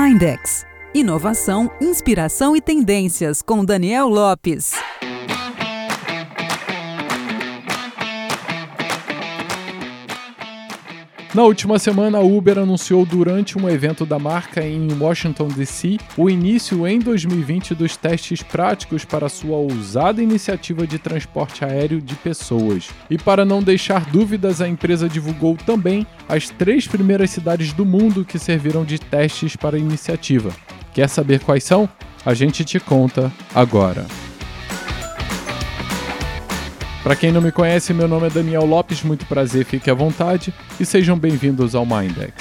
Mindex. Inovação, inspiração e tendências com Daniel Lopes. Na última semana, a Uber anunciou durante um evento da marca em Washington DC o início em 2020 dos testes práticos para sua ousada iniciativa de transporte aéreo de pessoas. E para não deixar dúvidas, a empresa divulgou também as três primeiras cidades do mundo que serviram de testes para a iniciativa. Quer saber quais são? A gente te conta agora. Para quem não me conhece, meu nome é Daniel Lopes, muito prazer, fique à vontade e sejam bem-vindos ao Mindex.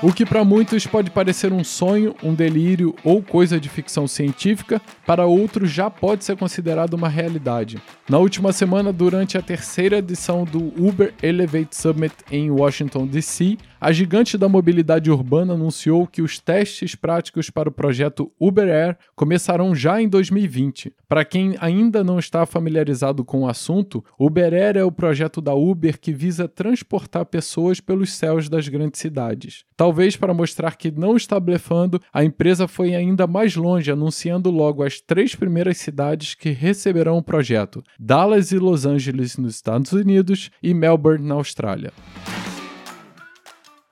O que para muitos pode parecer um sonho, um delírio ou coisa de ficção científica, para outros já pode ser considerado uma realidade. Na última semana, durante a terceira edição do Uber Elevate Summit em Washington, D.C., a gigante da mobilidade urbana anunciou que os testes práticos para o projeto Uber Air começarão já em 2020. Para quem ainda não está familiarizado com o assunto, Uber Air é o projeto da Uber que visa transportar pessoas pelos céus das grandes cidades. Talvez para mostrar que não está blefando, a empresa foi ainda mais longe, anunciando logo as três primeiras cidades que receberão o projeto: Dallas e Los Angeles, nos Estados Unidos, e Melbourne, na Austrália.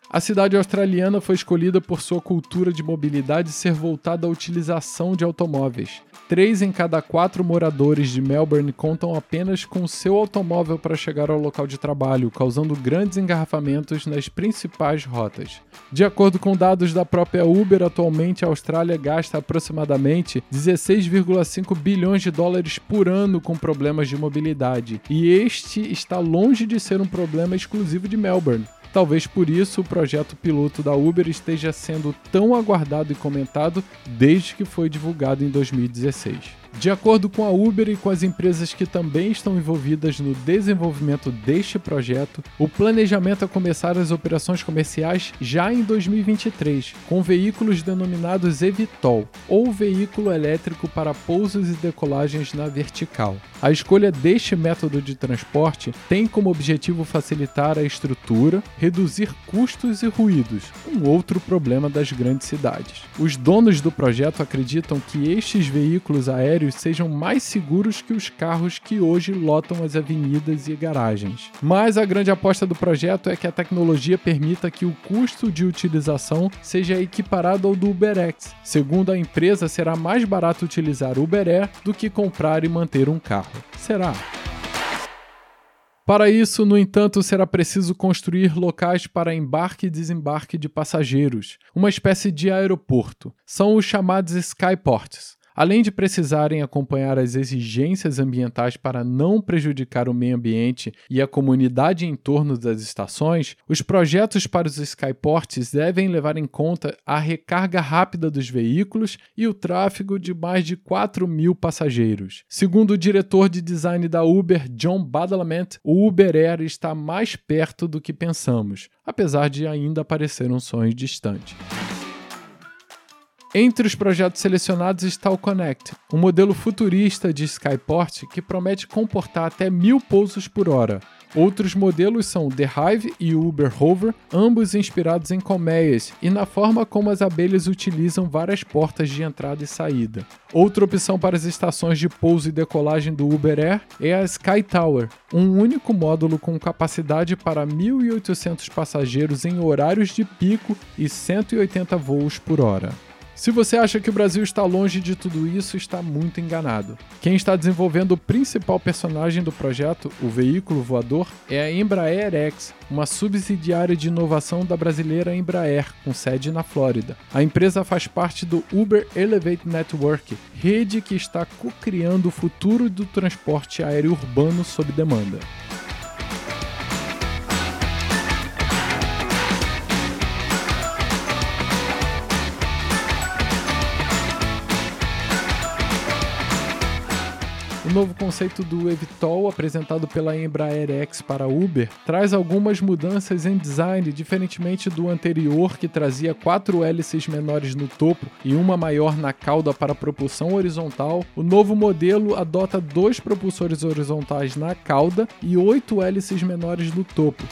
A cidade australiana foi escolhida por sua cultura de mobilidade ser voltada à utilização de automóveis. Três em cada quatro moradores de Melbourne contam apenas com seu automóvel para chegar ao local de trabalho, causando grandes engarrafamentos nas principais rotas. De acordo com dados da própria Uber, atualmente a Austrália gasta aproximadamente 16,5 bilhões de dólares por ano com problemas de mobilidade, e este está longe de ser um problema exclusivo de Melbourne. Talvez por isso o projeto piloto da Uber esteja sendo tão aguardado e comentado desde que foi divulgado em 2016. De acordo com a Uber e com as empresas que também estão envolvidas no desenvolvimento deste projeto, o planejamento é começar as operações comerciais já em 2023, com veículos denominados eVTOL, ou veículo elétrico para pousos e decolagens na vertical. A escolha deste método de transporte tem como objetivo facilitar a estrutura, reduzir custos e ruídos, um outro problema das grandes cidades. Os donos do projeto acreditam que estes veículos aéreos sejam mais seguros que os carros que hoje lotam as avenidas e garagens. Mas a grande aposta do projeto é que a tecnologia permita que o custo de utilização seja equiparado ao do UberX. Segundo a empresa, será mais barato utilizar Uber Air do que comprar e manter um carro. Será? Para isso, no entanto, será preciso construir locais para embarque e desembarque de passageiros, uma espécie de aeroporto. São os chamados skyports. Além de precisarem acompanhar as exigências ambientais para não prejudicar o meio ambiente e a comunidade em torno das estações, os projetos para os skyports devem levar em conta a recarga rápida dos veículos e o tráfego de mais de 4 mil passageiros. Segundo o diretor de design da Uber, John Badalament, o Uber Air está mais perto do que pensamos, apesar de ainda parecer um sonho distante. Entre os projetos selecionados está o Connect, um modelo futurista de Skyport que promete comportar até mil pousos por hora. Outros modelos são The Hive e o Uber Hover, ambos inspirados em colmeias e na forma como as abelhas utilizam várias portas de entrada e saída. Outra opção para as estações de pouso e decolagem do Uber Air é a Sky Tower, um único módulo com capacidade para 1.800 passageiros em horários de pico e 180 voos por hora. Se você acha que o Brasil está longe de tudo isso, está muito enganado. Quem está desenvolvendo o principal personagem do projeto, o veículo voador, é a Embraer X, uma subsidiária de inovação da brasileira Embraer, com sede na Flórida. A empresa faz parte do Uber Elevate Network, rede que está co-criando o futuro do transporte aéreo urbano sob demanda. Novo conceito do eVTOL, apresentado pela Embraer X para Uber, traz algumas mudanças em design, diferentemente do anterior, que trazia quatro hélices menores no topo e uma maior na cauda para propulsão horizontal. O novo modelo adota dois propulsores horizontais na cauda e oito hélices menores no topo.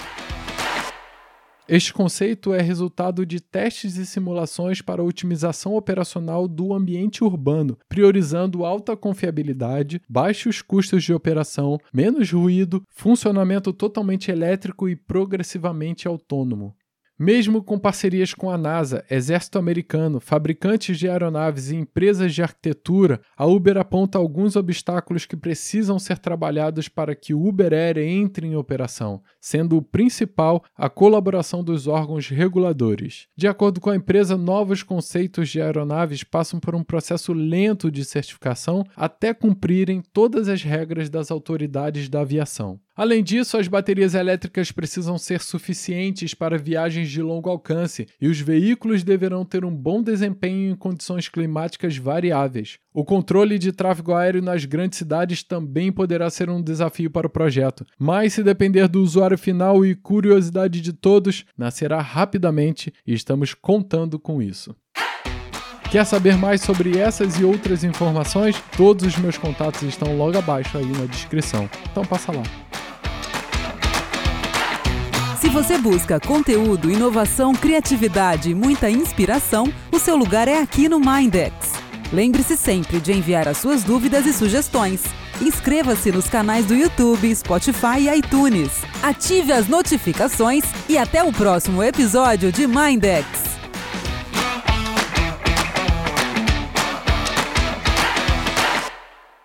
Este conceito é resultado de testes e simulações para otimização operacional do ambiente urbano, priorizando alta confiabilidade, baixos custos de operação, menos ruído, funcionamento totalmente elétrico e progressivamente autônomo. Mesmo com parcerias com a NASA, Exército Americano, fabricantes de aeronaves e empresas de arquitetura, a Uber aponta alguns obstáculos que precisam ser trabalhados para que o Uber Air entre em operação, sendo o principal a colaboração dos órgãos reguladores. De acordo com a empresa, novos conceitos de aeronaves passam por um processo lento de certificação até cumprirem todas as regras das autoridades da aviação. Além disso, as baterias elétricas precisam ser suficientes para viagens de longo alcance e os veículos deverão ter um bom desempenho em condições climáticas variáveis. O controle de tráfego aéreo nas grandes cidades também poderá ser um desafio para o projeto, mas se depender do usuário final e curiosidade de todos, nascerá rapidamente e estamos contando com isso. Quer saber mais sobre essas e outras informações? Todos os meus contatos estão logo abaixo aí na descrição. Então passa lá. Você busca conteúdo, inovação, criatividade e muita inspiração, o seu lugar é aqui no Mindex. Lembre-se sempre de enviar as suas dúvidas e sugestões. Inscreva-se nos canais do YouTube, Spotify e iTunes. Ative as notificações e até o próximo episódio de Mindex.